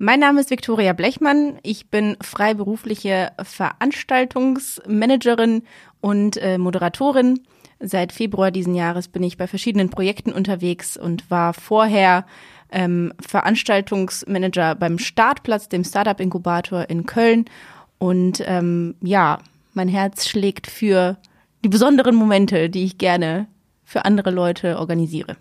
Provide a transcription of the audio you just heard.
Mein Name ist Viktoria Blechmann. Ich bin freiberufliche Veranstaltungsmanagerin und äh, Moderatorin. Seit Februar diesen Jahres bin ich bei verschiedenen Projekten unterwegs und war vorher ähm, Veranstaltungsmanager beim Startplatz, dem Startup Inkubator in Köln. Und ähm, ja, mein Herz schlägt für die besonderen Momente, die ich gerne für andere Leute organisiere.